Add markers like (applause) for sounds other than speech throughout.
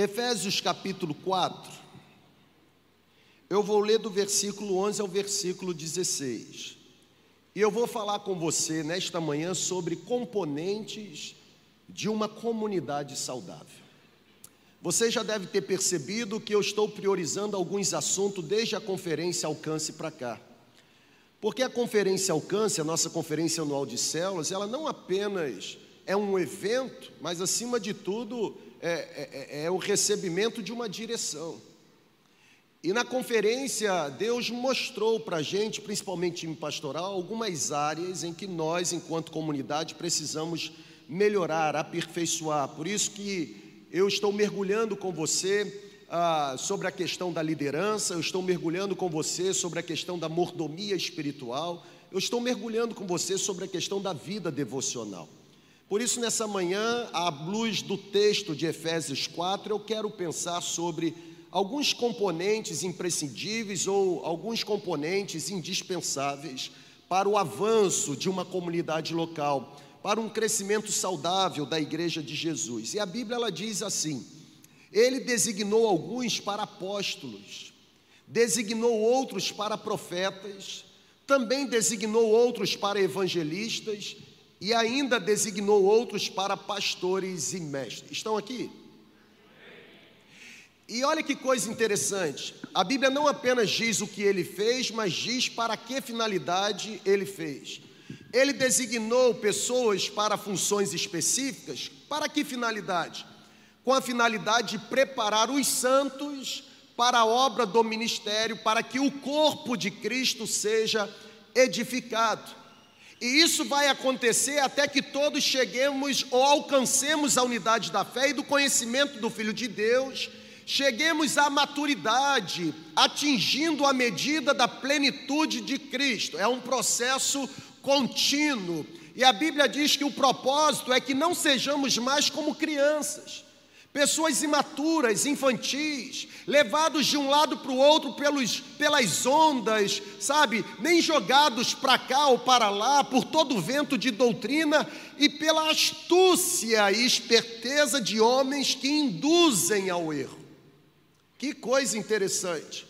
Efésios capítulo 4, eu vou ler do versículo 11 ao versículo 16. E eu vou falar com você nesta manhã sobre componentes de uma comunidade saudável. Você já deve ter percebido que eu estou priorizando alguns assuntos desde a conferência Alcance para cá. Porque a conferência Alcance, a nossa conferência anual de células, ela não apenas é um evento, mas acima de tudo é, é, é, é o recebimento de uma direção. E na conferência, Deus mostrou para a gente, principalmente em pastoral, algumas áreas em que nós, enquanto comunidade, precisamos melhorar, aperfeiçoar. Por isso que eu estou mergulhando com você ah, sobre a questão da liderança, eu estou mergulhando com você sobre a questão da mordomia espiritual, eu estou mergulhando com você sobre a questão da vida devocional. Por isso, nessa manhã, à luz do texto de Efésios 4, eu quero pensar sobre alguns componentes imprescindíveis ou alguns componentes indispensáveis para o avanço de uma comunidade local, para um crescimento saudável da igreja de Jesus. E a Bíblia ela diz assim: Ele designou alguns para apóstolos, designou outros para profetas, também designou outros para evangelistas e ainda designou outros para pastores e mestres. Estão aqui? E olha que coisa interessante, a Bíblia não apenas diz o que ele fez, mas diz para que finalidade ele fez. Ele designou pessoas para funções específicas, para que finalidade? Com a finalidade de preparar os santos para a obra do ministério, para que o corpo de Cristo seja edificado. E isso vai acontecer até que todos cheguemos ou alcancemos a unidade da fé e do conhecimento do Filho de Deus cheguemos à maturidade, atingindo a medida da plenitude de Cristo. É um processo contínuo. E a Bíblia diz que o propósito é que não sejamos mais como crianças, pessoas imaturas, infantis, levados de um lado para o outro pelos, pelas ondas, sabe, nem jogados para cá ou para lá por todo o vento de doutrina e pela astúcia e esperteza de homens que induzem ao erro. Que coisa interessante.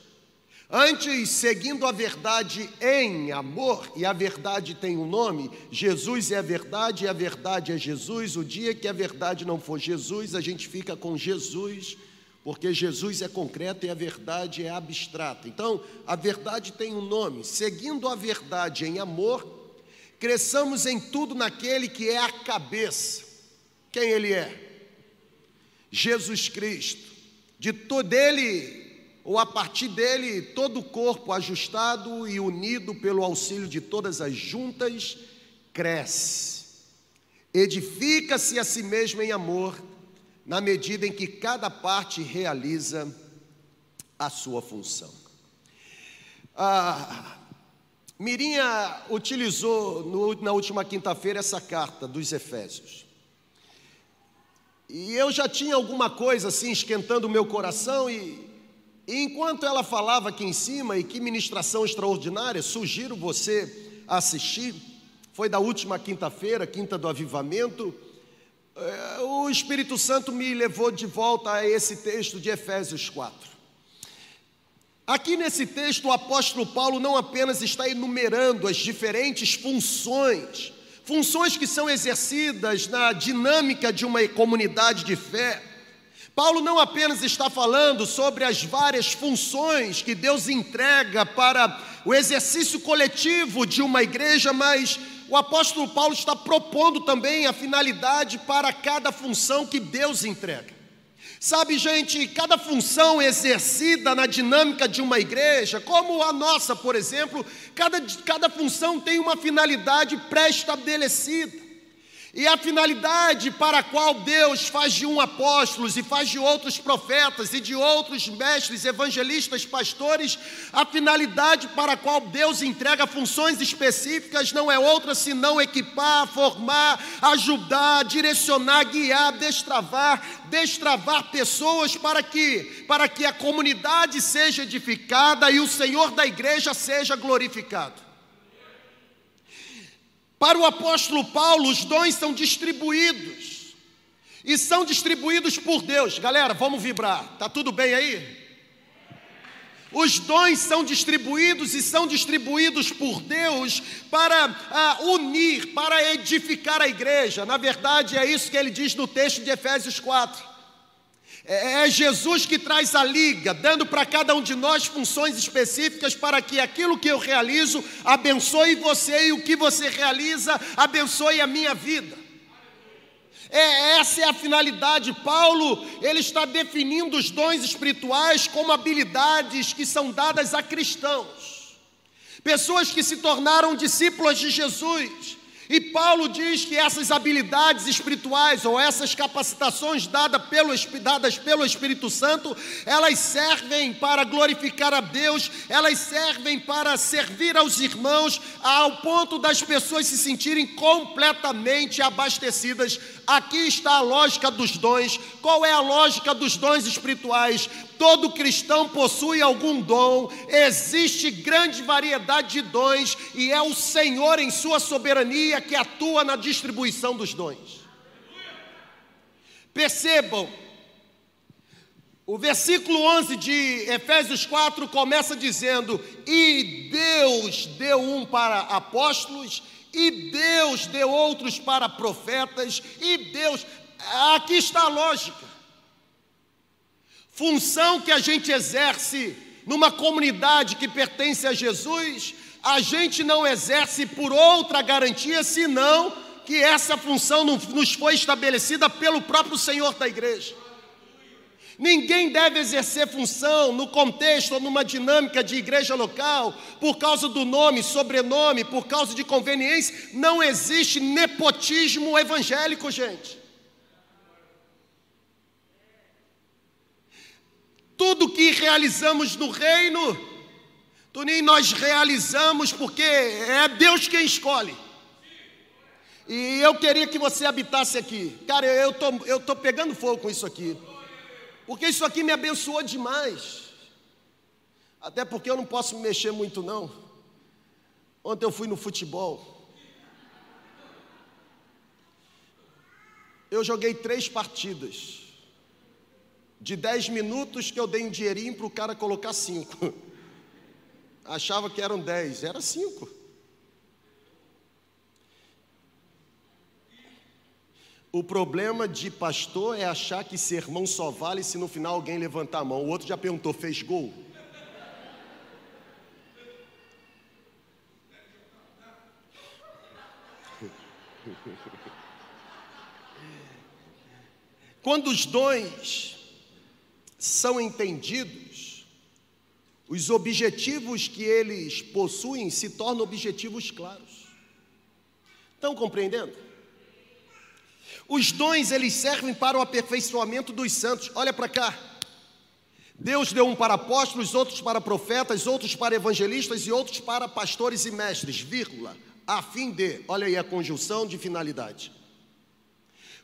Antes, seguindo a verdade em amor, e a verdade tem um nome, Jesus é a verdade e a verdade é Jesus. O dia que a verdade não for Jesus, a gente fica com Jesus, porque Jesus é concreto e a verdade é abstrata. Então, a verdade tem um nome. Seguindo a verdade em amor, cresçamos em tudo naquele que é a cabeça. Quem ele é? Jesus Cristo de todo ele, ou a partir dele, todo o corpo ajustado e unido pelo auxílio de todas as juntas, cresce, edifica-se a si mesmo em amor, na medida em que cada parte realiza a sua função. Ah, Mirinha utilizou no, na última quinta-feira essa carta dos Efésios. E eu já tinha alguma coisa assim esquentando o meu coração, e, e enquanto ela falava aqui em cima, e que ministração extraordinária, sugiro você assistir, foi da última quinta-feira, quinta do avivamento, é, o Espírito Santo me levou de volta a esse texto de Efésios 4. Aqui nesse texto, o apóstolo Paulo não apenas está enumerando as diferentes funções funções que são exercidas na dinâmica de uma comunidade de fé. Paulo não apenas está falando sobre as várias funções que Deus entrega para o exercício coletivo de uma igreja, mas o apóstolo Paulo está propondo também a finalidade para cada função que Deus entrega. Sabe, gente, cada função exercida na dinâmica de uma igreja, como a nossa, por exemplo, cada, cada função tem uma finalidade pré-estabelecida. E a finalidade para a qual Deus faz de um apóstolos e faz de outros profetas e de outros mestres, evangelistas, pastores, a finalidade para a qual Deus entrega funções específicas não é outra senão equipar, formar, ajudar, direcionar, guiar, destravar, destravar pessoas para que para que a comunidade seja edificada e o Senhor da igreja seja glorificado. Para o apóstolo Paulo, os dons são distribuídos. e são distribuídos por Deus. Galera, vamos vibrar. Tá tudo bem aí? Os dons são distribuídos e são distribuídos por Deus para ah, unir, para edificar a igreja. Na verdade, é isso que ele diz no texto de Efésios 4. É, é Jesus que traz a liga, dando para cada um de nós funções específicas para que aquilo que eu realizo abençoe você e o que você realiza abençoe a minha vida. É, essa é a finalidade. Paulo, ele está definindo os dons espirituais como habilidades que são dadas a cristãos. Pessoas que se tornaram discípulos de Jesus, e Paulo diz que essas habilidades espirituais ou essas capacitações dadas pelo, dadas pelo Espírito Santo, elas servem para glorificar a Deus, elas servem para servir aos irmãos, ao ponto das pessoas se sentirem completamente abastecidas. Aqui está a lógica dos dons. Qual é a lógica dos dons espirituais? Todo cristão possui algum dom, existe grande variedade de dons e é o Senhor, em Sua soberania, que atua na distribuição dos dons. Percebam, o versículo 11 de Efésios 4 começa dizendo: E Deus deu um para apóstolos, e Deus deu outros para profetas, e Deus. Aqui está a lógica função que a gente exerce numa comunidade que pertence a Jesus, a gente não exerce por outra garantia senão que essa função nos foi estabelecida pelo próprio Senhor da igreja. Ninguém deve exercer função no contexto ou numa dinâmica de igreja local por causa do nome, sobrenome, por causa de conveniência. Não existe nepotismo evangélico, gente. Tudo que realizamos no reino, Toninho, nós realizamos porque é Deus quem escolhe. E eu queria que você habitasse aqui. Cara, eu tô, eu tô pegando fogo com isso aqui. Porque isso aqui me abençoou demais. Até porque eu não posso me mexer muito não. Ontem eu fui no futebol. Eu joguei três partidas de 10 minutos que eu dei um dinheirinho para o cara colocar 5. (laughs) Achava que eram 10, era 5. O problema de pastor é achar que sermão só vale se no final alguém levantar a mão. O outro já perguntou: fez gol? (laughs) Quando os dons são entendidos, os objetivos que eles possuem se tornam objetivos claros. Estão compreendendo? Os dons eles servem para o aperfeiçoamento dos santos. Olha para cá. Deus deu um para apóstolos, outros para profetas, outros para evangelistas e outros para pastores e mestres, vírgula, a fim de, olha aí a conjunção de finalidade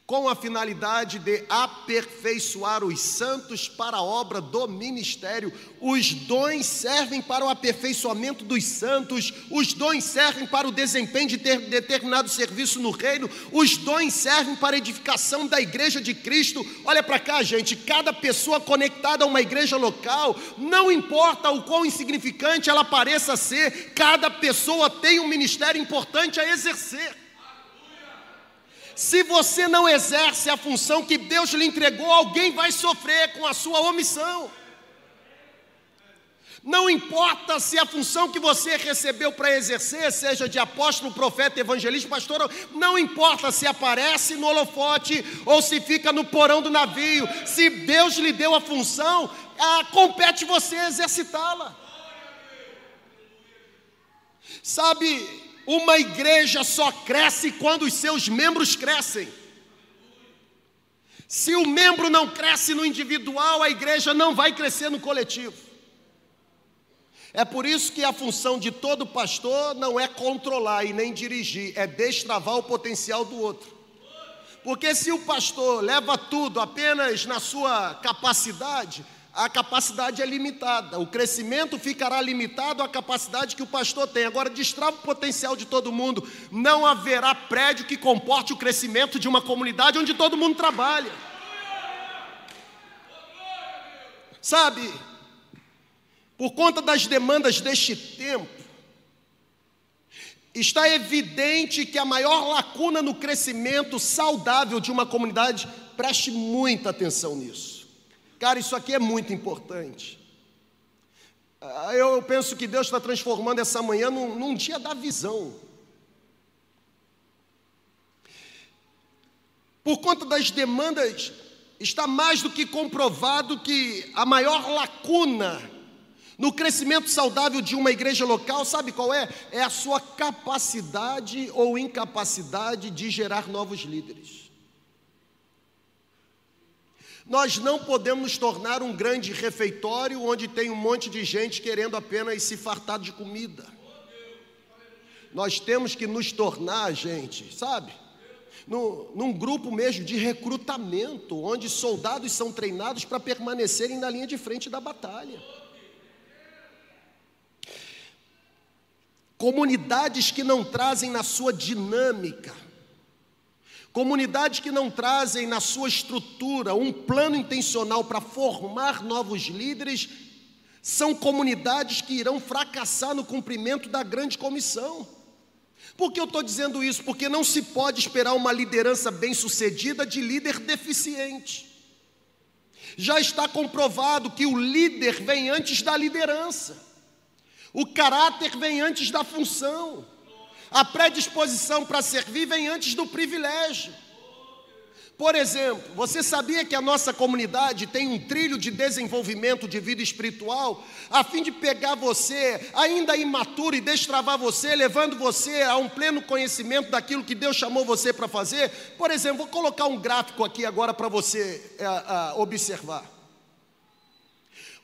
com a finalidade de aperfeiçoar os santos para a obra do ministério. Os dons servem para o aperfeiçoamento dos santos, os dons servem para o desempenho de ter determinado serviço no reino, os dons servem para a edificação da igreja de Cristo. Olha para cá, gente, cada pessoa conectada a uma igreja local, não importa o quão insignificante ela pareça ser, cada pessoa tem um ministério importante a exercer. Se você não exerce a função que Deus lhe entregou, alguém vai sofrer com a sua omissão. Não importa se a função que você recebeu para exercer, seja de apóstolo, profeta, evangelista, pastor, não importa se aparece no holofote ou se fica no porão do navio, se Deus lhe deu a função, ah, compete você exercitá-la. Sabe, uma igreja só cresce quando os seus membros crescem. Se o membro não cresce no individual, a igreja não vai crescer no coletivo. É por isso que a função de todo pastor não é controlar e nem dirigir, é destravar o potencial do outro. Porque se o pastor leva tudo apenas na sua capacidade, a capacidade é limitada. O crescimento ficará limitado à capacidade que o pastor tem. Agora, destrava o potencial de todo mundo. Não haverá prédio que comporte o crescimento de uma comunidade onde todo mundo trabalha. Sabe, por conta das demandas deste tempo, está evidente que a maior lacuna no crescimento saudável de uma comunidade, preste muita atenção nisso. Cara, isso aqui é muito importante. Ah, eu penso que Deus está transformando essa manhã num, num dia da visão. Por conta das demandas está mais do que comprovado que a maior lacuna no crescimento saudável de uma igreja local, sabe qual é? É a sua capacidade ou incapacidade de gerar novos líderes. Nós não podemos nos tornar um grande refeitório onde tem um monte de gente querendo apenas se fartar de comida. Nós temos que nos tornar, gente, sabe? no, num grupo mesmo de recrutamento, onde soldados são treinados para permanecerem na linha de frente da batalha. Comunidades que não trazem na sua dinâmica, comunidades que não trazem na sua estrutura um plano intencional para formar novos líderes, são comunidades que irão fracassar no cumprimento da grande comissão. Por que eu estou dizendo isso? Porque não se pode esperar uma liderança bem-sucedida de líder deficiente. Já está comprovado que o líder vem antes da liderança, o caráter vem antes da função, a predisposição para servir vem antes do privilégio. Por exemplo, você sabia que a nossa comunidade tem um trilho de desenvolvimento de vida espiritual, a fim de pegar você, ainda imaturo, e destravar você, levando você a um pleno conhecimento daquilo que Deus chamou você para fazer? Por exemplo, vou colocar um gráfico aqui agora para você é, é, observar.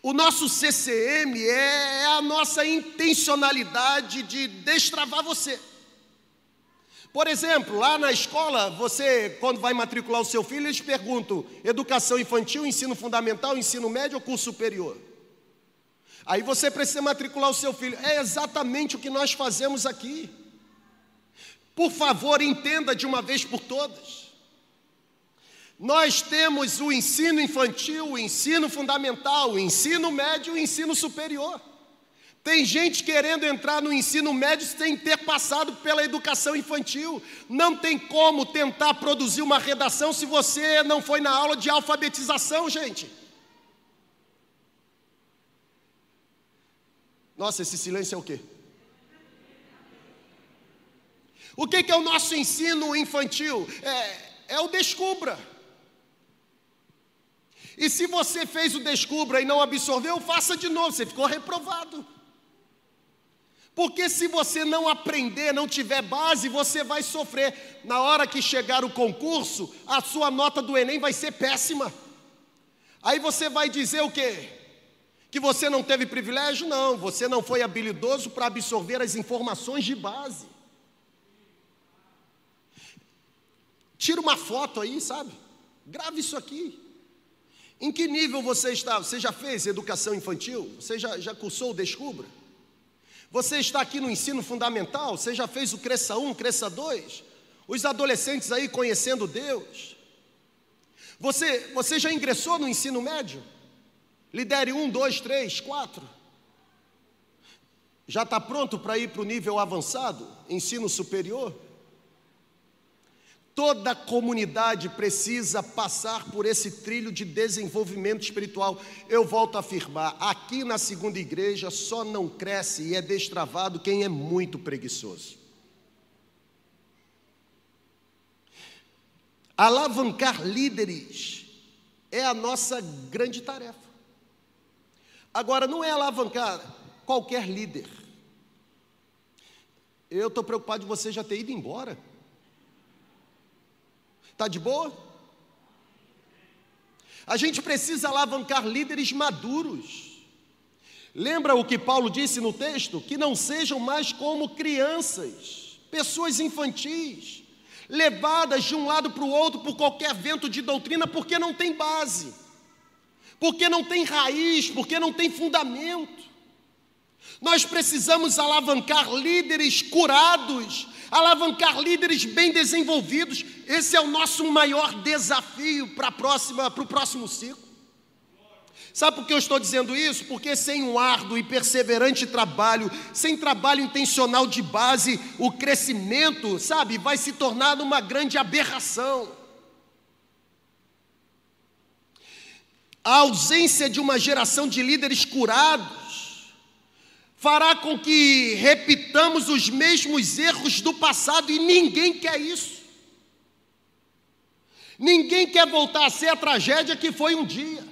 O nosso CCM é, é a nossa intencionalidade de destravar você. Por exemplo, lá na escola, você, quando vai matricular o seu filho, eles perguntam: educação infantil, ensino fundamental, ensino médio ou curso superior? Aí você precisa matricular o seu filho. É exatamente o que nós fazemos aqui. Por favor, entenda de uma vez por todas. Nós temos o ensino infantil, o ensino fundamental, o ensino médio e o ensino superior. Tem gente querendo entrar no ensino médio sem ter passado pela educação infantil. Não tem como tentar produzir uma redação se você não foi na aula de alfabetização, gente. Nossa, esse silêncio é o quê? O que é o nosso ensino infantil? É, é o descubra. E se você fez o descubra e não absorveu, faça de novo, você ficou reprovado. Porque se você não aprender, não tiver base, você vai sofrer. Na hora que chegar o concurso, a sua nota do Enem vai ser péssima. Aí você vai dizer o quê? Que você não teve privilégio? Não, você não foi habilidoso para absorver as informações de base. Tira uma foto aí, sabe? Grave isso aqui. Em que nível você está? Você já fez educação infantil? Você já, já cursou o Descubra? Você está aqui no ensino fundamental, você já fez o Cresça 1, Cresça 2? Os adolescentes aí conhecendo Deus. Você, você já ingressou no ensino médio? Lidere 1, 2, 3, 4. Já está pronto para ir para o nível avançado, ensino superior? Toda comunidade precisa passar por esse trilho de desenvolvimento espiritual. Eu volto a afirmar: aqui na segunda igreja só não cresce e é destravado quem é muito preguiçoso. Alavancar líderes é a nossa grande tarefa. Agora, não é alavancar qualquer líder. Eu estou preocupado de você já ter ido embora. Está de boa? A gente precisa alavancar líderes maduros. Lembra o que Paulo disse no texto? Que não sejam mais como crianças, pessoas infantis, levadas de um lado para o outro por qualquer vento de doutrina, porque não tem base. porque não tem raiz, porque não tem fundamento. Nós precisamos alavancar líderes curados, alavancar líderes bem desenvolvidos. Esse é o nosso maior desafio para a próxima, para o próximo ciclo. Sabe por que eu estou dizendo isso? Porque sem um árduo e perseverante trabalho, sem trabalho intencional de base, o crescimento, sabe, vai se tornar uma grande aberração. A ausência de uma geração de líderes curados fará com que repitamos os mesmos erros do passado e ninguém quer isso. Ninguém quer voltar a ser a tragédia que foi um dia.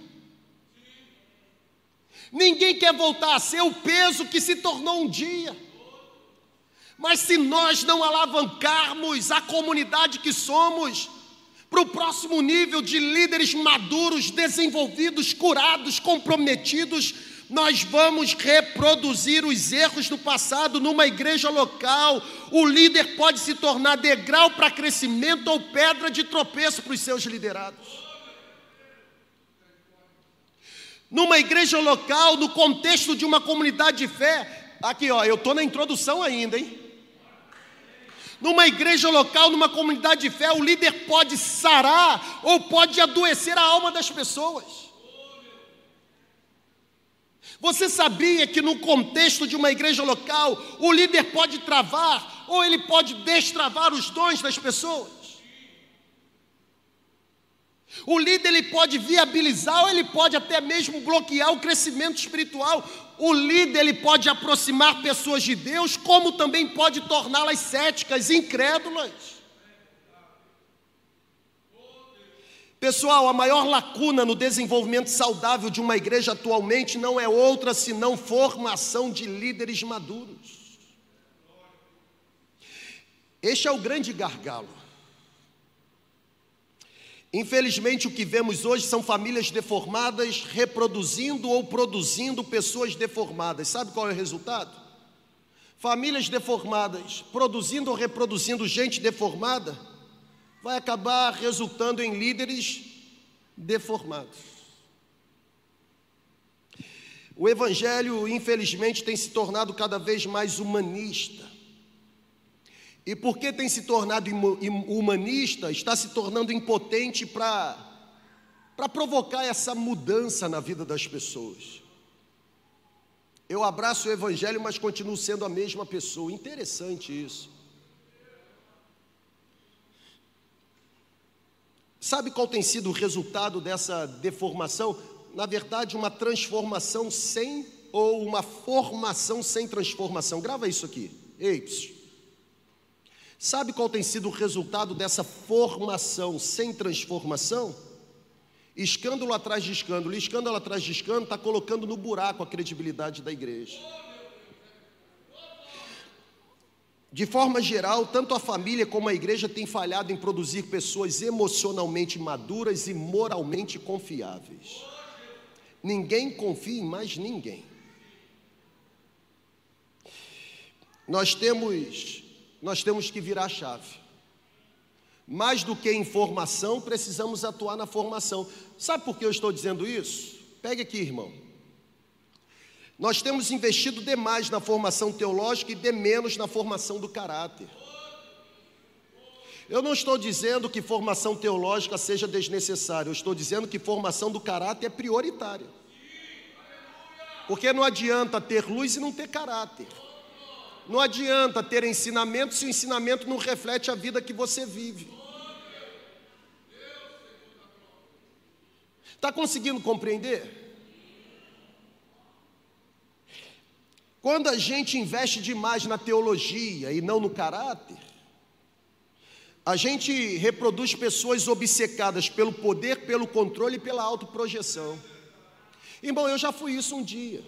Ninguém quer voltar a ser o peso que se tornou um dia. Mas se nós não alavancarmos a comunidade que somos para o próximo nível de líderes maduros, desenvolvidos, curados, comprometidos, nós vamos reproduzir os erros do passado numa igreja local. O líder pode se tornar degrau para crescimento ou pedra de tropeço para os seus liderados. Numa igreja local, no contexto de uma comunidade de fé, aqui ó, eu estou na introdução ainda, hein? Numa igreja local, numa comunidade de fé, o líder pode sarar ou pode adoecer a alma das pessoas. Você sabia que no contexto de uma igreja local, o líder pode travar ou ele pode destravar os dons das pessoas? O líder ele pode viabilizar ou ele pode até mesmo bloquear o crescimento espiritual. O líder ele pode aproximar pessoas de Deus, como também pode torná-las céticas, incrédulas. Pessoal, a maior lacuna no desenvolvimento saudável de uma igreja atualmente não é outra senão formação de líderes maduros. Este é o grande gargalo. Infelizmente, o que vemos hoje são famílias deformadas reproduzindo ou produzindo pessoas deformadas. Sabe qual é o resultado? Famílias deformadas produzindo ou reproduzindo gente deformada vai acabar resultando em líderes deformados. O Evangelho, infelizmente, tem se tornado cada vez mais humanista. E porque tem se tornado humanista, está se tornando impotente para provocar essa mudança na vida das pessoas. Eu abraço o Evangelho, mas continuo sendo a mesma pessoa. Interessante isso. Sabe qual tem sido o resultado dessa deformação? Na verdade, uma transformação sem, ou uma formação sem transformação. Grava isso aqui. Ei. Sabe qual tem sido o resultado dessa formação sem transformação? Escândalo atrás de escândalo, escândalo atrás de escândalo, está colocando no buraco a credibilidade da igreja. De forma geral, tanto a família como a igreja têm falhado em produzir pessoas emocionalmente maduras e moralmente confiáveis. Ninguém confia em mais ninguém. Nós temos nós temos que virar a chave. Mais do que informação, precisamos atuar na formação. Sabe por que eu estou dizendo isso? Pegue aqui, irmão. Nós temos investido demais na formação teológica e de menos na formação do caráter. Eu não estou dizendo que formação teológica seja desnecessária, eu estou dizendo que formação do caráter é prioritária. Porque não adianta ter luz e não ter caráter. Não adianta ter ensinamento se o ensinamento não reflete a vida que você vive. Está conseguindo compreender? Quando a gente investe demais na teologia e não no caráter, a gente reproduz pessoas obcecadas pelo poder, pelo controle e pela autoprojeção. Irmão, eu já fui isso um dia.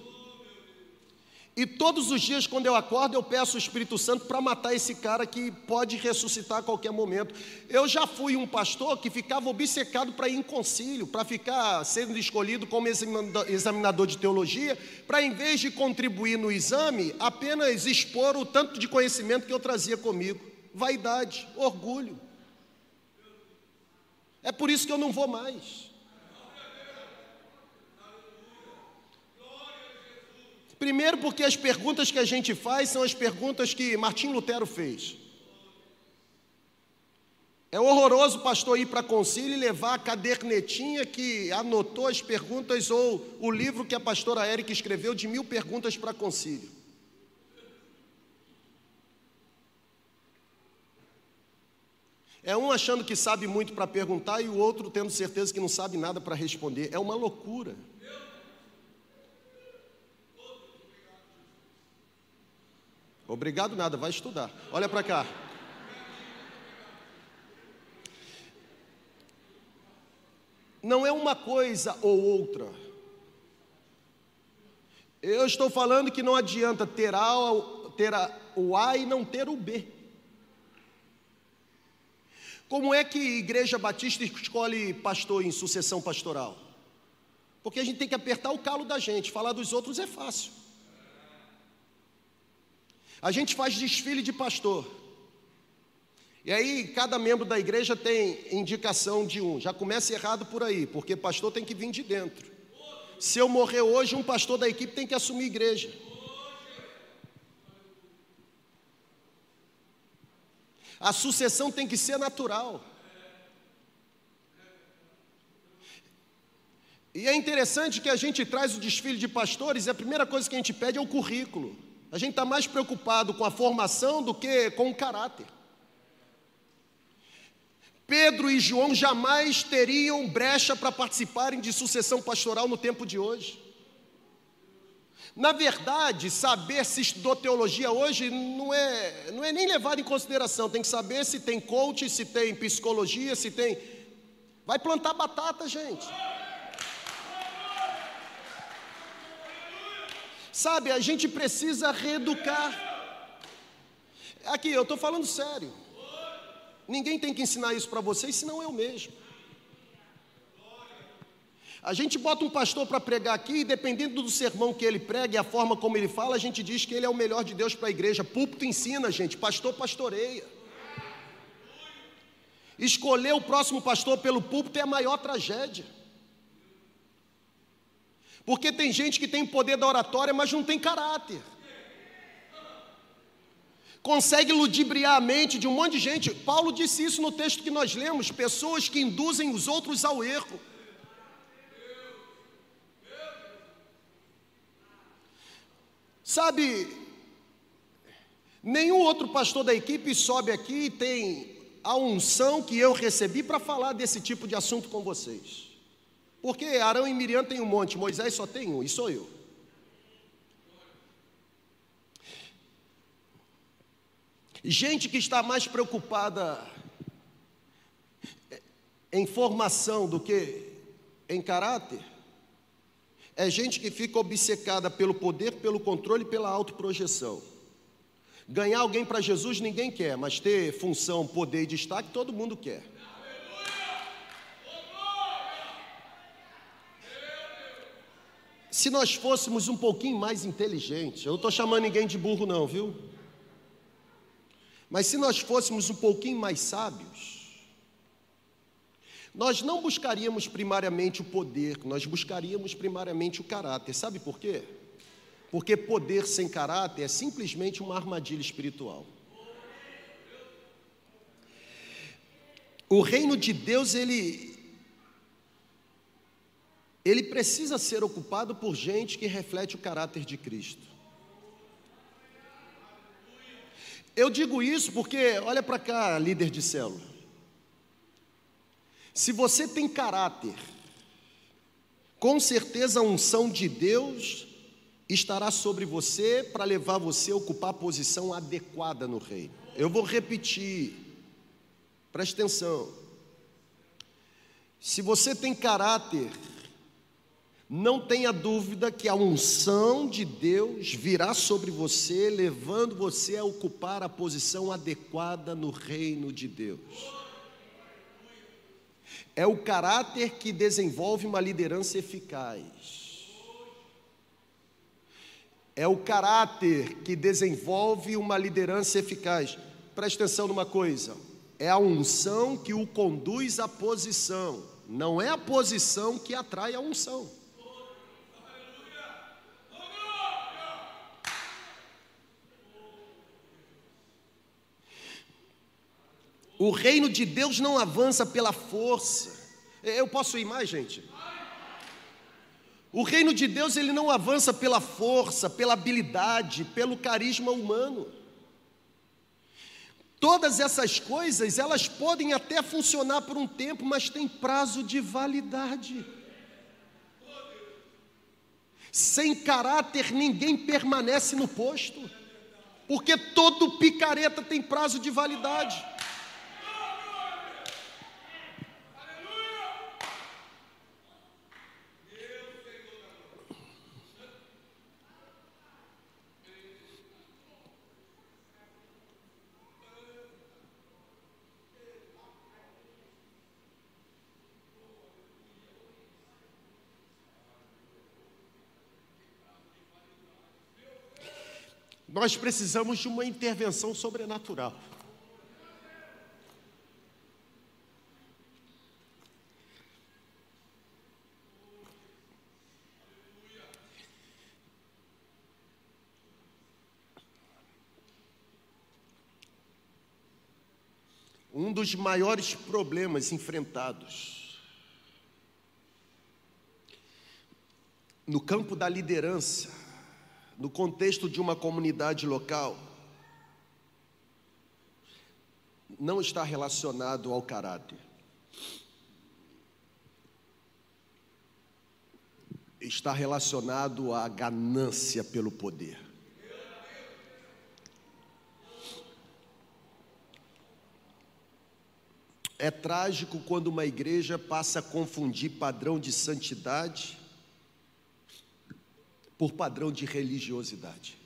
E todos os dias, quando eu acordo, eu peço o Espírito Santo para matar esse cara que pode ressuscitar a qualquer momento. Eu já fui um pastor que ficava obcecado para ir em concílio, para ficar sendo escolhido como examinador de teologia, para em vez de contribuir no exame, apenas expor o tanto de conhecimento que eu trazia comigo. Vaidade, orgulho. É por isso que eu não vou mais. Primeiro, porque as perguntas que a gente faz são as perguntas que Martim Lutero fez. É horroroso o pastor ir para concílio e levar a cadernetinha que anotou as perguntas ou o livro que a pastora Érica escreveu de mil perguntas para concílio. É um achando que sabe muito para perguntar e o outro tendo certeza que não sabe nada para responder. É uma loucura. Obrigado nada, vai estudar. Olha para cá. Não é uma coisa ou outra. Eu estou falando que não adianta ter, a, ter a, o A e não ter o B. Como é que a Igreja Batista escolhe pastor em sucessão pastoral? Porque a gente tem que apertar o calo da gente, falar dos outros é fácil. A gente faz desfile de pastor. E aí, cada membro da igreja tem indicação de um. Já começa errado por aí, porque pastor tem que vir de dentro. Se eu morrer hoje, um pastor da equipe tem que assumir igreja. A sucessão tem que ser natural. E é interessante que a gente traz o desfile de pastores e a primeira coisa que a gente pede é o currículo. A gente está mais preocupado com a formação do que com o caráter. Pedro e João jamais teriam brecha para participarem de sucessão pastoral no tempo de hoje. Na verdade, saber se estudou teologia hoje não é, não é nem levado em consideração. Tem que saber se tem coach, se tem psicologia, se tem. Vai plantar batata, gente. Sabe, a gente precisa reeducar. Aqui, eu estou falando sério. Ninguém tem que ensinar isso para vocês, senão eu mesmo. A gente bota um pastor para pregar aqui e dependendo do sermão que ele prega e a forma como ele fala, a gente diz que ele é o melhor de Deus para a igreja. Púlpito ensina, gente, pastor pastoreia. Escolher o próximo pastor pelo púlpito é a maior tragédia. Porque tem gente que tem poder da oratória, mas não tem caráter. Consegue ludibriar a mente de um monte de gente. Paulo disse isso no texto que nós lemos: pessoas que induzem os outros ao erro. Sabe, nenhum outro pastor da equipe sobe aqui e tem a unção que eu recebi para falar desse tipo de assunto com vocês. Porque Arão e Miriam tem um monte, Moisés só tem um, e sou eu. Gente que está mais preocupada em formação do que em caráter, é gente que fica obcecada pelo poder, pelo controle e pela autoprojeção. Ganhar alguém para Jesus ninguém quer, mas ter função, poder e destaque todo mundo quer. Se nós fôssemos um pouquinho mais inteligentes, eu não estou chamando ninguém de burro, não, viu? Mas se nós fôssemos um pouquinho mais sábios, nós não buscaríamos primariamente o poder, nós buscaríamos primariamente o caráter. Sabe por quê? Porque poder sem caráter é simplesmente uma armadilha espiritual. O reino de Deus, ele ele precisa ser ocupado por gente que reflete o caráter de Cristo. Eu digo isso porque, olha para cá, líder de célula. Se você tem caráter, com certeza a unção de Deus estará sobre você para levar você a ocupar a posição adequada no reino. Eu vou repetir, preste atenção. Se você tem caráter, não tenha dúvida que a unção de Deus virá sobre você, levando você a ocupar a posição adequada no reino de Deus. É o caráter que desenvolve uma liderança eficaz. É o caráter que desenvolve uma liderança eficaz. Preste atenção numa coisa: é a unção que o conduz à posição, não é a posição que atrai a unção. O reino de Deus não avança pela força. Eu posso ir mais, gente? O reino de Deus ele não avança pela força, pela habilidade, pelo carisma humano. Todas essas coisas, elas podem até funcionar por um tempo, mas tem prazo de validade. Sem caráter, ninguém permanece no posto, porque todo picareta tem prazo de validade. Nós precisamos de uma intervenção sobrenatural. Um dos maiores problemas enfrentados no campo da liderança no contexto de uma comunidade local, não está relacionado ao caráter. Está relacionado à ganância pelo poder. É trágico quando uma igreja passa a confundir padrão de santidade por padrão de religiosidade.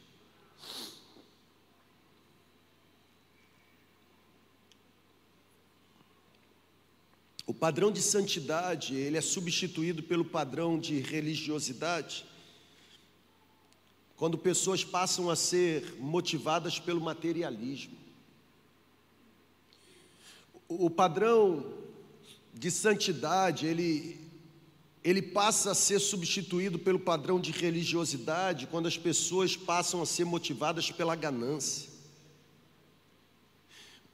O padrão de santidade, ele é substituído pelo padrão de religiosidade quando pessoas passam a ser motivadas pelo materialismo. O padrão de santidade, ele ele passa a ser substituído pelo padrão de religiosidade quando as pessoas passam a ser motivadas pela ganância.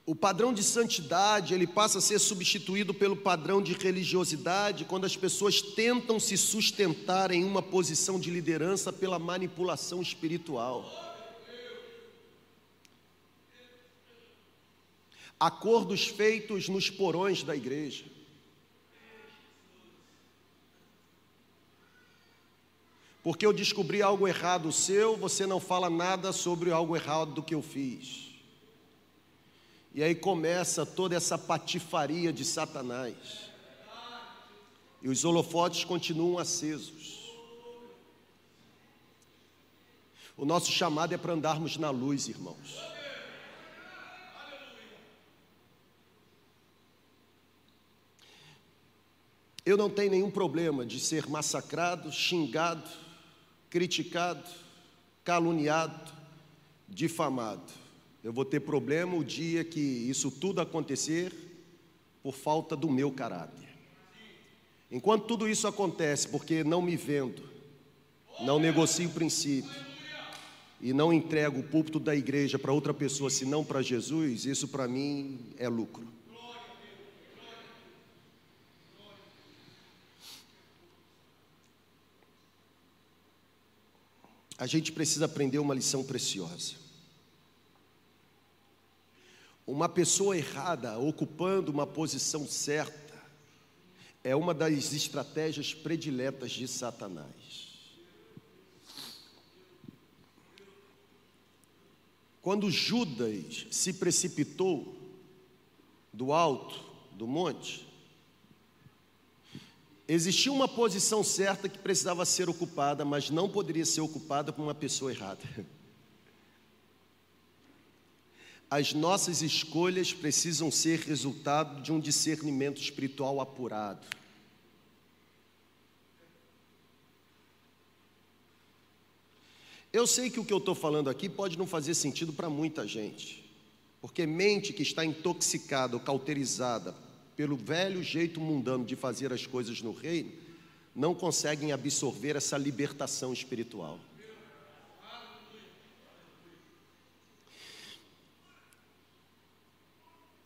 O padrão de santidade, ele passa a ser substituído pelo padrão de religiosidade quando as pessoas tentam se sustentar em uma posição de liderança pela manipulação espiritual. Acordos feitos nos porões da igreja. Porque eu descobri algo errado seu, você não fala nada sobre algo errado do que eu fiz. E aí começa toda essa patifaria de Satanás. E os holofotes continuam acesos. O nosso chamado é para andarmos na luz, irmãos. Eu não tenho nenhum problema de ser massacrado, xingado, criticado, caluniado, difamado. Eu vou ter problema o dia que isso tudo acontecer por falta do meu caráter. Enquanto tudo isso acontece, porque não me vendo, não negocio o princípio e não entrego o púlpito da igreja para outra pessoa senão para Jesus, isso para mim é lucro. A gente precisa aprender uma lição preciosa. Uma pessoa errada ocupando uma posição certa é uma das estratégias prediletas de Satanás. Quando Judas se precipitou do alto do monte, Existia uma posição certa que precisava ser ocupada, mas não poderia ser ocupada por uma pessoa errada. (laughs) As nossas escolhas precisam ser resultado de um discernimento espiritual apurado. Eu sei que o que eu estou falando aqui pode não fazer sentido para muita gente, porque mente que está intoxicada ou cauterizada pelo velho jeito mundano de fazer as coisas no reino, não conseguem absorver essa libertação espiritual.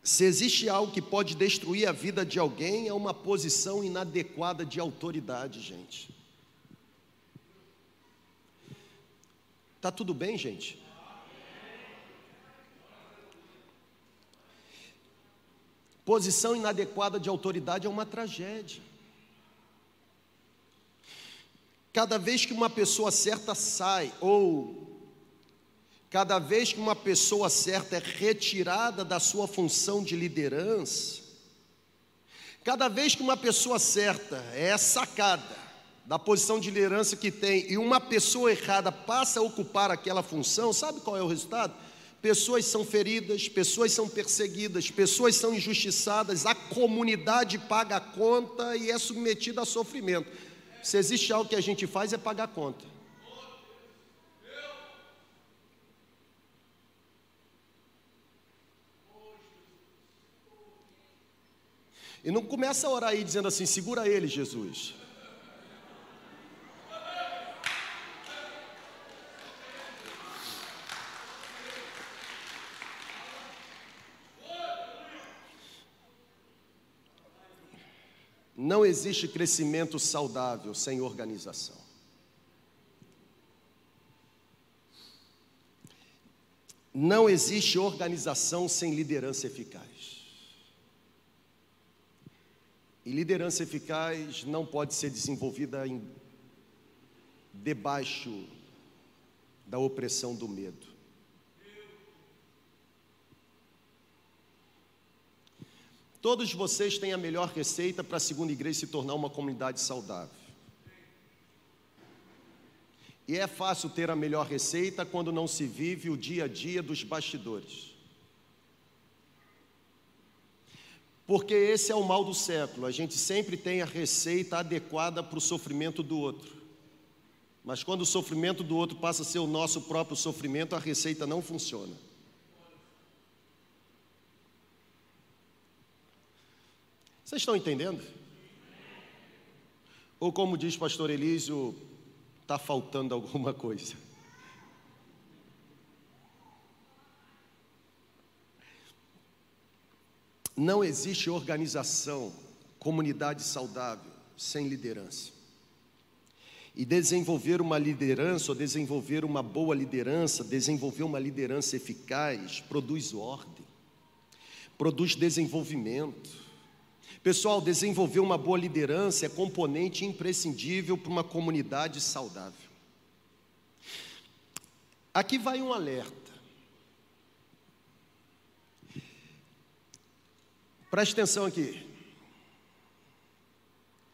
Se existe algo que pode destruir a vida de alguém, é uma posição inadequada de autoridade, gente. Tá tudo bem, gente? Posição inadequada de autoridade é uma tragédia. Cada vez que uma pessoa certa sai, ou cada vez que uma pessoa certa é retirada da sua função de liderança, cada vez que uma pessoa certa é sacada da posição de liderança que tem e uma pessoa errada passa a ocupar aquela função, sabe qual é o resultado? Pessoas são feridas, pessoas são perseguidas, pessoas são injustiçadas, a comunidade paga a conta e é submetida a sofrimento. Se existe algo que a gente faz é pagar a conta. E não começa a orar aí dizendo assim: segura ele, Jesus. Não existe crescimento saudável sem organização. Não existe organização sem liderança eficaz. E liderança eficaz não pode ser desenvolvida em, debaixo da opressão do medo. Todos vocês têm a melhor receita para a segunda igreja se tornar uma comunidade saudável. E é fácil ter a melhor receita quando não se vive o dia a dia dos bastidores. Porque esse é o mal do século, a gente sempre tem a receita adequada para o sofrimento do outro. Mas quando o sofrimento do outro passa a ser o nosso próprio sofrimento, a receita não funciona. Vocês estão entendendo? Ou como diz pastor Elísio, está faltando alguma coisa. Não existe organização, comunidade saudável sem liderança. E desenvolver uma liderança, ou desenvolver uma boa liderança, desenvolver uma liderança eficaz, produz ordem, produz desenvolvimento. Pessoal, desenvolver uma boa liderança é componente imprescindível para uma comunidade saudável. Aqui vai um alerta. Preste atenção aqui.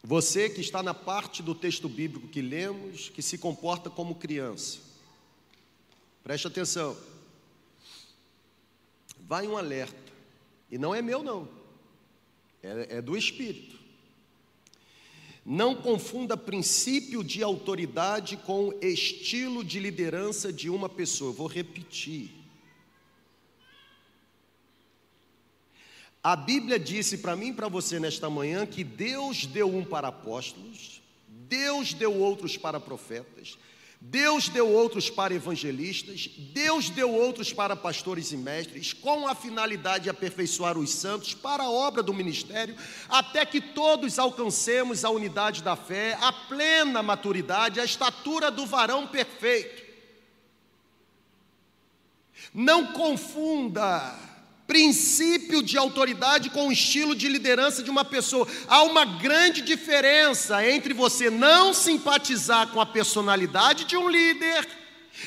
Você que está na parte do texto bíblico que lemos, que se comporta como criança. Preste atenção. Vai um alerta. E não é meu, não é, é do Espírito. Não confunda princípio de autoridade com estilo de liderança de uma pessoa. Eu vou repetir. A Bíblia disse para mim e para você nesta manhã que Deus deu um para apóstolos, Deus deu outros para profetas, Deus deu outros para evangelistas, Deus deu outros para pastores e mestres, com a finalidade de aperfeiçoar os santos para a obra do ministério, até que todos alcancemos a unidade da fé, a plena maturidade, a estatura do varão perfeito. Não confunda princípio de autoridade com o estilo de liderança de uma pessoa. Há uma grande diferença entre você não simpatizar com a personalidade de um líder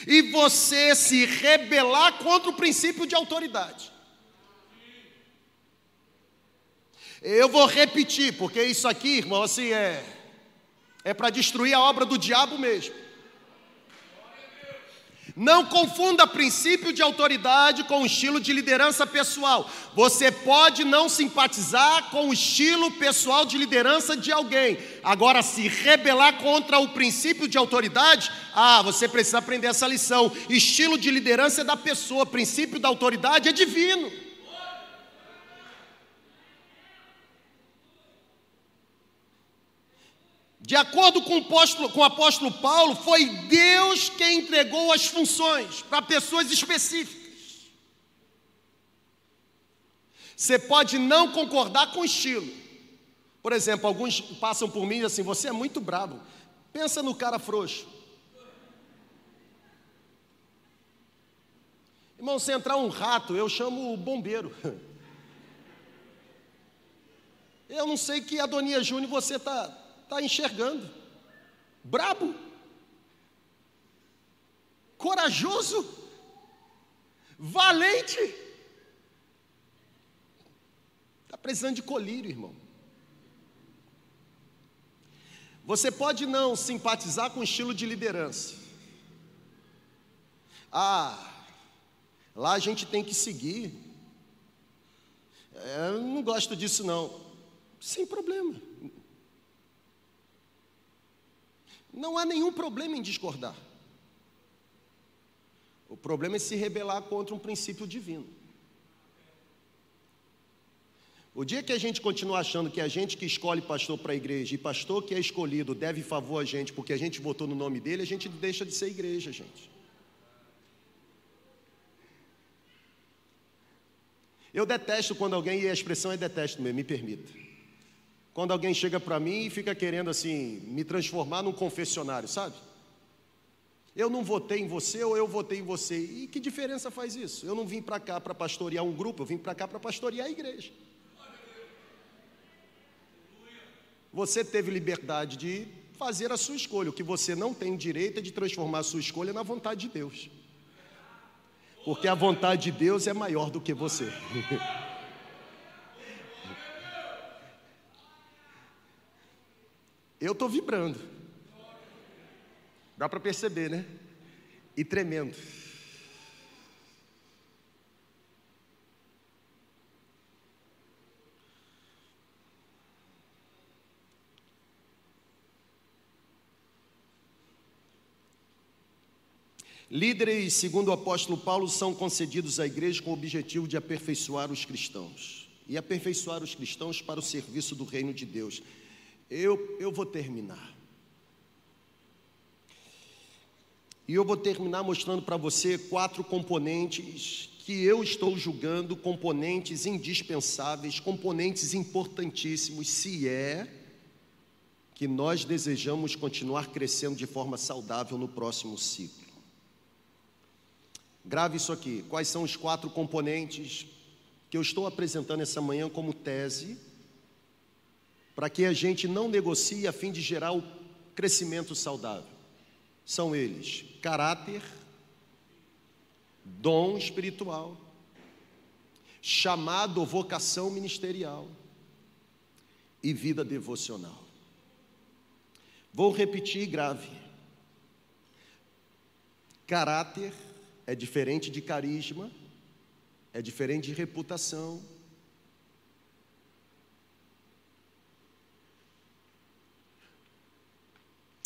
e você se rebelar contra o princípio de autoridade. Eu vou repetir, porque isso aqui, irmão, assim é é para destruir a obra do diabo mesmo. Não confunda princípio de autoridade com estilo de liderança pessoal. Você pode não simpatizar com o estilo pessoal de liderança de alguém. Agora, se rebelar contra o princípio de autoridade, ah, você precisa aprender essa lição. Estilo de liderança é da pessoa, princípio da autoridade é divino. De acordo com o, apóstolo, com o apóstolo Paulo, foi Deus quem entregou as funções para pessoas específicas. Você pode não concordar com o estilo. Por exemplo, alguns passam por mim e assim, você é muito brabo. Pensa no cara frouxo. Irmão, se entrar um rato, eu chamo o bombeiro. (laughs) Eu não sei que Adonia Júnior você está tá enxergando. Brabo. Corajoso. Valente. Está precisando de colírio, irmão. Você pode não simpatizar com o estilo de liderança. Ah, lá a gente tem que seguir. É, eu não gosto disso, não. Sem problema. Não há nenhum problema em discordar. O problema é se rebelar contra um princípio divino. O dia que a gente continuar achando que a gente que escolhe pastor para a igreja e pastor que é escolhido deve favor a gente porque a gente votou no nome dele, a gente deixa de ser igreja, gente. Eu detesto quando alguém, e a expressão é detesto mesmo, me permita. Quando alguém chega para mim e fica querendo assim, me transformar num confessionário, sabe? Eu não votei em você ou eu votei em você. E que diferença faz isso? Eu não vim para cá para pastorear um grupo, eu vim para cá para pastorear a igreja. Você teve liberdade de fazer a sua escolha. O que você não tem direito é de transformar a sua escolha na vontade de Deus. Porque a vontade de Deus é maior do que você. (laughs) Eu estou vibrando. Dá para perceber, né? E tremendo. Líderes, segundo o apóstolo Paulo, são concedidos à igreja com o objetivo de aperfeiçoar os cristãos e aperfeiçoar os cristãos para o serviço do reino de Deus. Eu, eu vou terminar. E eu vou terminar mostrando para você quatro componentes que eu estou julgando componentes indispensáveis, componentes importantíssimos, se é que nós desejamos continuar crescendo de forma saudável no próximo ciclo. Grave isso aqui. Quais são os quatro componentes que eu estou apresentando essa manhã como tese para que a gente não negocie a fim de gerar o crescimento saudável? São eles: caráter, dom espiritual, chamado ou vocação ministerial e vida devocional. Vou repetir grave. Caráter, é diferente de carisma, é diferente de reputação.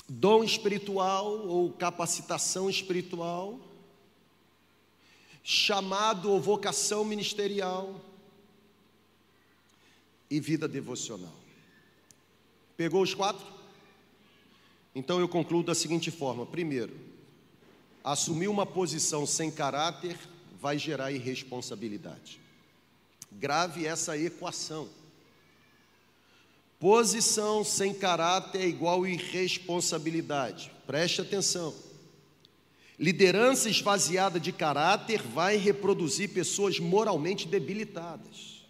Dom espiritual ou capacitação espiritual, chamado ou vocação ministerial e vida devocional. Pegou os quatro? Então eu concluo da seguinte forma: primeiro, Assumir uma posição sem caráter vai gerar irresponsabilidade. Grave essa equação. Posição sem caráter é igual irresponsabilidade. Preste atenção. Liderança esvaziada de caráter vai reproduzir pessoas moralmente debilitadas.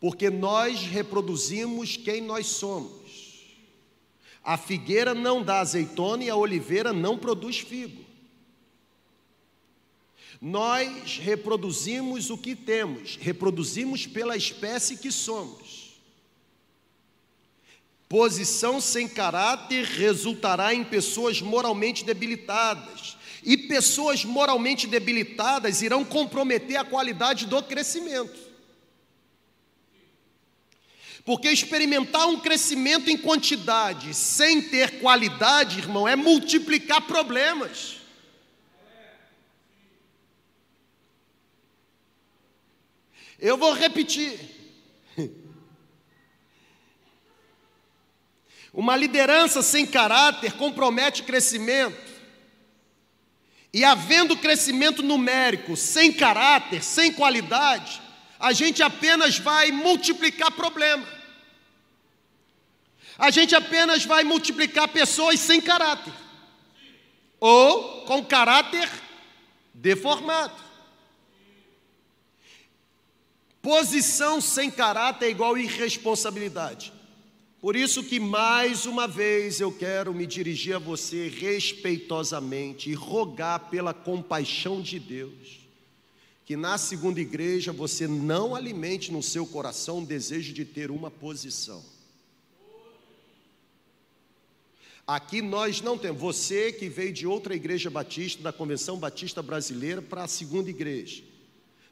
Porque nós reproduzimos quem nós somos. A figueira não dá azeitona e a oliveira não produz figo. Nós reproduzimos o que temos, reproduzimos pela espécie que somos. Posição sem caráter resultará em pessoas moralmente debilitadas, e pessoas moralmente debilitadas irão comprometer a qualidade do crescimento. Porque experimentar um crescimento em quantidade sem ter qualidade, irmão, é multiplicar problemas. Eu vou repetir. Uma liderança sem caráter compromete crescimento. E havendo crescimento numérico sem caráter, sem qualidade, a gente apenas vai multiplicar problema. A gente apenas vai multiplicar pessoas sem caráter ou com caráter deformado. Posição sem caráter é igual irresponsabilidade. Por isso que mais uma vez eu quero me dirigir a você respeitosamente e rogar pela compaixão de Deus, que na segunda igreja você não alimente no seu coração o desejo de ter uma posição. Aqui nós não temos. Você que veio de outra igreja batista, da Convenção Batista Brasileira, para a segunda igreja.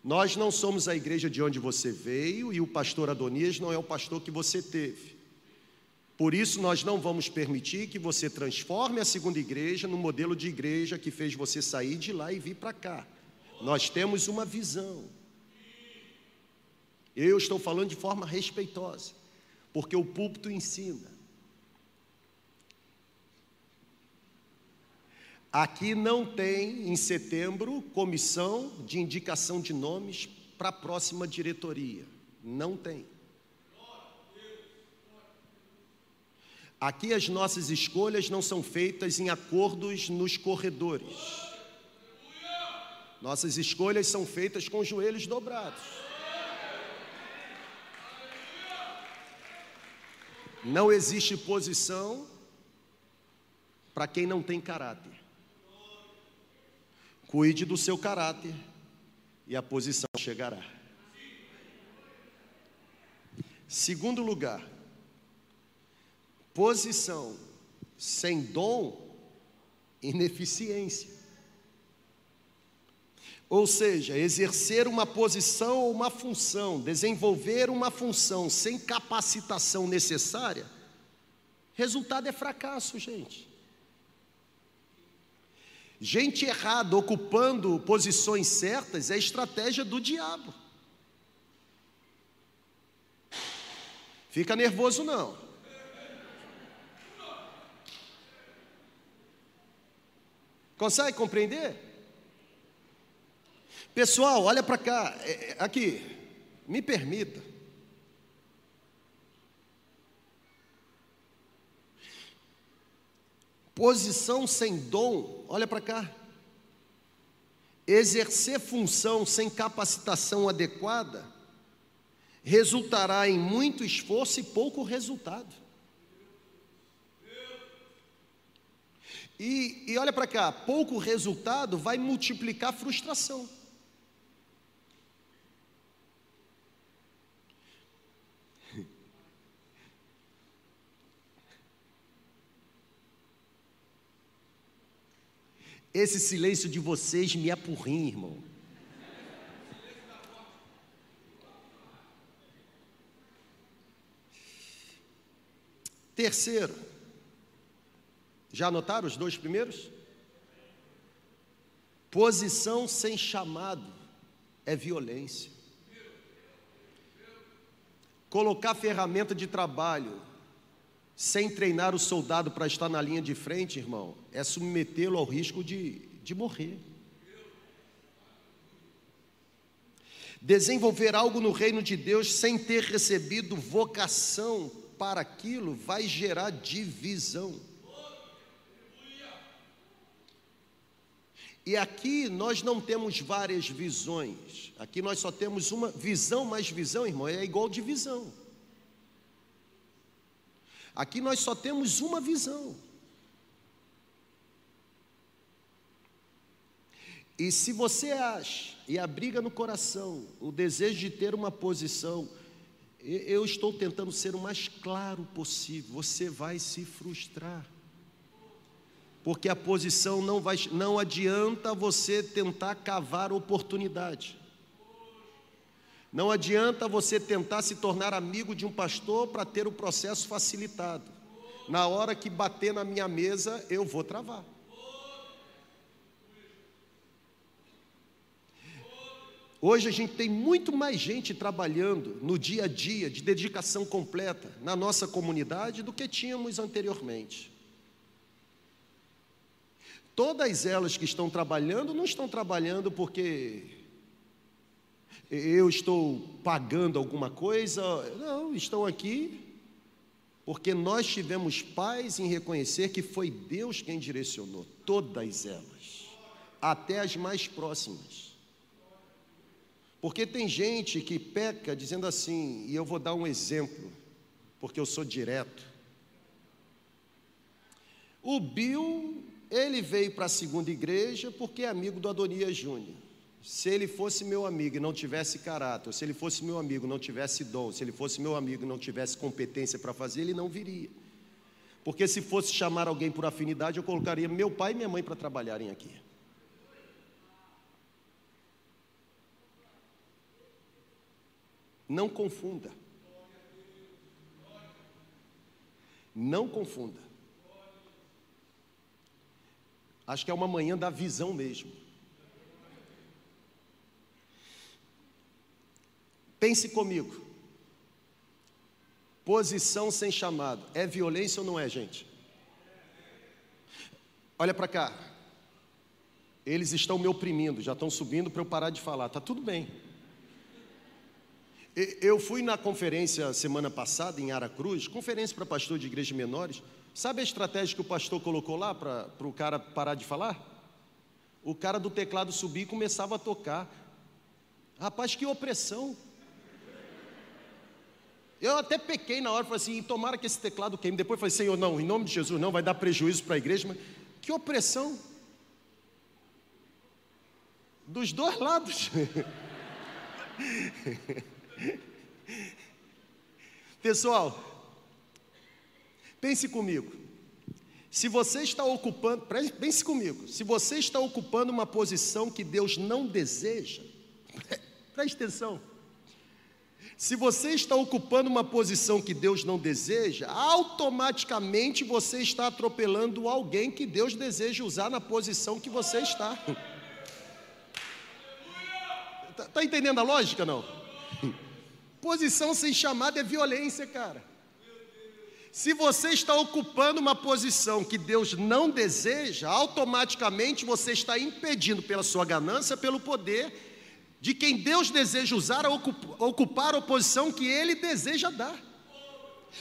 Nós não somos a igreja de onde você veio e o pastor Adonias não é o pastor que você teve. Por isso, nós não vamos permitir que você transforme a segunda igreja no modelo de igreja que fez você sair de lá e vir para cá. Nós temos uma visão. Eu estou falando de forma respeitosa, porque o púlpito ensina. Aqui não tem, em setembro, comissão de indicação de nomes para a próxima diretoria. Não tem. Aqui as nossas escolhas não são feitas em acordos nos corredores. Nossas escolhas são feitas com joelhos dobrados. Não existe posição para quem não tem caráter. Cuide do seu caráter e a posição chegará. Segundo lugar, Posição sem dom, ineficiência. Ou seja, exercer uma posição ou uma função, desenvolver uma função sem capacitação necessária, resultado é fracasso, gente. Gente errada ocupando posições certas é estratégia do diabo. Fica nervoso não. Consegue compreender? Pessoal, olha para cá, é, é, aqui, me permita. Posição sem dom, olha para cá. Exercer função sem capacitação adequada resultará em muito esforço e pouco resultado. E, e olha para cá, pouco resultado vai multiplicar frustração. Esse silêncio de vocês me apurrinha, irmão. Terceiro, já anotaram os dois primeiros? Posição sem chamado é violência. Colocar ferramenta de trabalho sem treinar o soldado para estar na linha de frente, irmão, é submetê-lo ao risco de, de morrer. Desenvolver algo no reino de Deus sem ter recebido vocação para aquilo vai gerar divisão. E aqui nós não temos várias visões. Aqui nós só temos uma visão mais visão, irmão, é igual divisão. Aqui nós só temos uma visão. E se você acha e abriga no coração o desejo de ter uma posição, eu estou tentando ser o mais claro possível, você vai se frustrar porque a posição não vai, não adianta você tentar cavar oportunidade. Não adianta você tentar se tornar amigo de um pastor para ter o processo facilitado. Na hora que bater na minha mesa, eu vou travar. Hoje a gente tem muito mais gente trabalhando no dia a dia, de dedicação completa, na nossa comunidade, do que tínhamos anteriormente. Todas elas que estão trabalhando, não estão trabalhando porque. eu estou pagando alguma coisa. Não, estão aqui porque nós tivemos paz em reconhecer que foi Deus quem direcionou todas elas, até as mais próximas. Porque tem gente que peca dizendo assim, e eu vou dar um exemplo, porque eu sou direto. O Bill, ele veio para a segunda igreja porque é amigo do Adonias Júnior. Se ele fosse meu amigo e não tivesse caráter, se ele fosse meu amigo e não tivesse dom, se ele fosse meu amigo e não tivesse competência para fazer, ele não viria. Porque se fosse chamar alguém por afinidade, eu colocaria meu pai e minha mãe para trabalharem aqui. Não confunda. Não confunda. Acho que é uma manhã da visão mesmo. Pense comigo. Posição sem chamado. É violência ou não é, gente? Olha para cá. Eles estão me oprimindo, já estão subindo para eu parar de falar. Tá tudo bem. Eu fui na conferência semana passada em Aracruz, conferência para pastor de igrejas menores. Sabe a estratégia que o pastor colocou lá para o cara parar de falar? O cara do teclado subir e começava a tocar. Rapaz, que opressão! Eu até pequei na hora, falei assim, tomara que esse teclado queime. Depois falei, Senhor, não, em nome de Jesus, não, vai dar prejuízo para a igreja. Mas que opressão. Dos dois lados. (laughs) Pessoal, pense comigo. Se você está ocupando, pense comigo, se você está ocupando uma posição que Deus não deseja, (laughs) preste atenção. Se você está ocupando uma posição que Deus não deseja, automaticamente você está atropelando alguém que Deus deseja usar na posição que você está. Está tá entendendo a lógica, não? Posição sem chamada é violência, cara. Se você está ocupando uma posição que Deus não deseja, automaticamente você está impedindo pela sua ganância, pelo poder de quem Deus deseja usar a ocupar a posição que Ele deseja dar.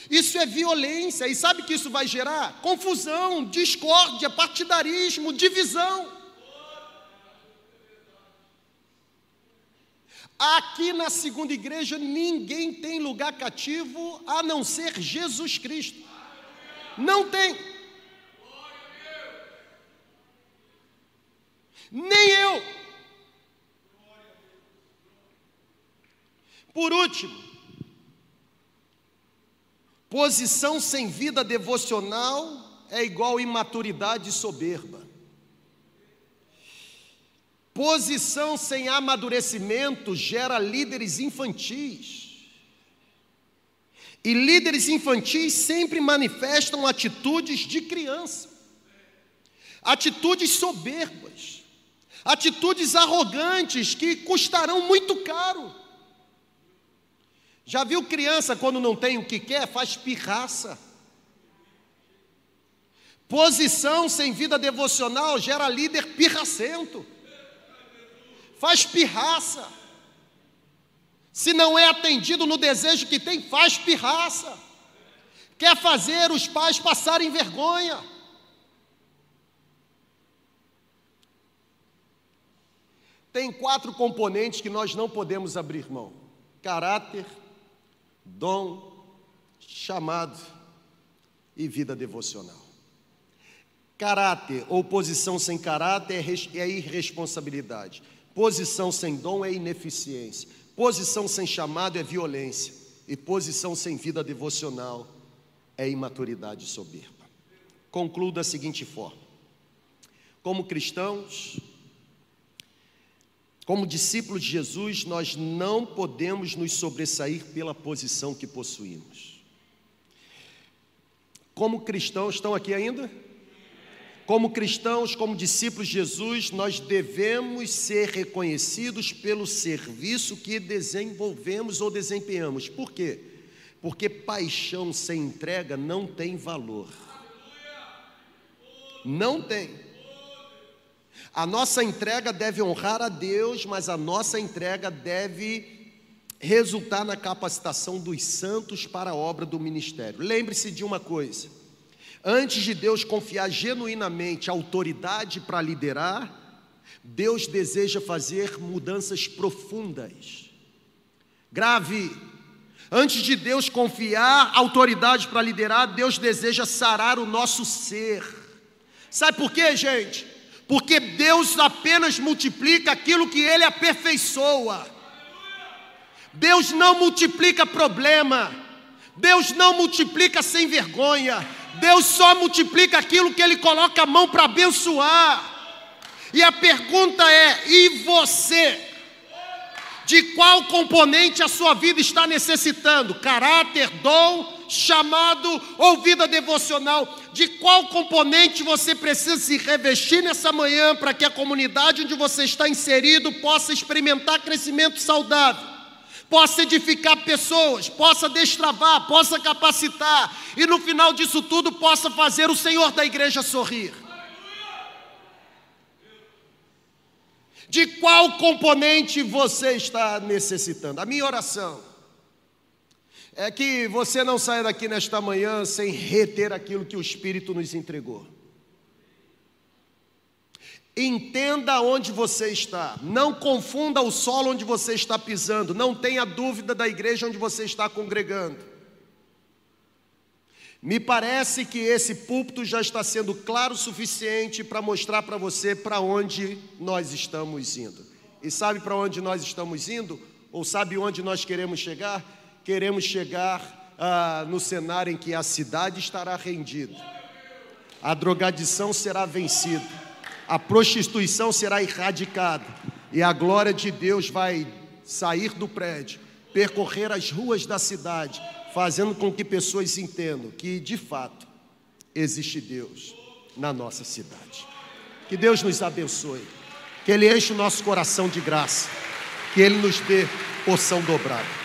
Isso é violência, e sabe que isso vai gerar? Confusão, discórdia, partidarismo, divisão. Aqui na segunda igreja ninguém tem lugar cativo a não ser Jesus Cristo. Não tem. Nem eu. Por último, posição sem vida devocional é igual imaturidade soberba. Posição sem amadurecimento gera líderes infantis. E líderes infantis sempre manifestam atitudes de criança, atitudes soberbas, atitudes arrogantes que custarão muito caro. Já viu criança quando não tem o que quer, faz pirraça. Posição sem vida devocional gera líder pirracento. Faz pirraça. Se não é atendido no desejo que tem, faz pirraça. Quer fazer os pais passarem vergonha. Tem quatro componentes que nós não podemos abrir mão: caráter, dom, chamado e vida devocional. Caráter ou posição sem caráter é, é irresponsabilidade. Posição sem dom é ineficiência. Posição sem chamado é violência. E posição sem vida devocional é imaturidade soberba. Concluo da seguinte forma: como cristãos, como discípulos de Jesus, nós não podemos nos sobressair pela posição que possuímos. Como cristãos, estão aqui ainda? Como cristãos, como discípulos de Jesus, nós devemos ser reconhecidos pelo serviço que desenvolvemos ou desempenhamos. Por quê? Porque paixão sem entrega não tem valor. Não tem. A nossa entrega deve honrar a Deus, mas a nossa entrega deve resultar na capacitação dos santos para a obra do ministério. Lembre-se de uma coisa: antes de Deus confiar genuinamente autoridade para liderar, Deus deseja fazer mudanças profundas. Grave. Antes de Deus confiar autoridade para liderar, Deus deseja sarar o nosso ser. Sabe por quê, gente? Porque Deus apenas multiplica aquilo que Ele aperfeiçoa. Deus não multiplica problema. Deus não multiplica sem vergonha. Deus só multiplica aquilo que Ele coloca a mão para abençoar. E a pergunta é: e você? De qual componente a sua vida está necessitando? Caráter, dom, chamado ou vida devocional? De qual componente você precisa se revestir nessa manhã para que a comunidade onde você está inserido possa experimentar crescimento saudável? Possa edificar pessoas, possa destravar, possa capacitar e no final disso tudo possa fazer o Senhor da igreja sorrir. De qual componente você está necessitando? A minha oração é que você não saia daqui nesta manhã sem reter aquilo que o Espírito nos entregou. Entenda onde você está, não confunda o solo onde você está pisando, não tenha dúvida da igreja onde você está congregando. Me parece que esse púlpito já está sendo claro o suficiente para mostrar para você para onde nós estamos indo. E sabe para onde nós estamos indo? Ou sabe onde nós queremos chegar? Queremos chegar ah, no cenário em que a cidade estará rendida, a drogadição será vencida, a prostituição será erradicada e a glória de Deus vai sair do prédio, percorrer as ruas da cidade fazendo com que pessoas entendam que, de fato, existe Deus na nossa cidade. Que Deus nos abençoe, que Ele enche o nosso coração de graça, que Ele nos dê porção dobrada.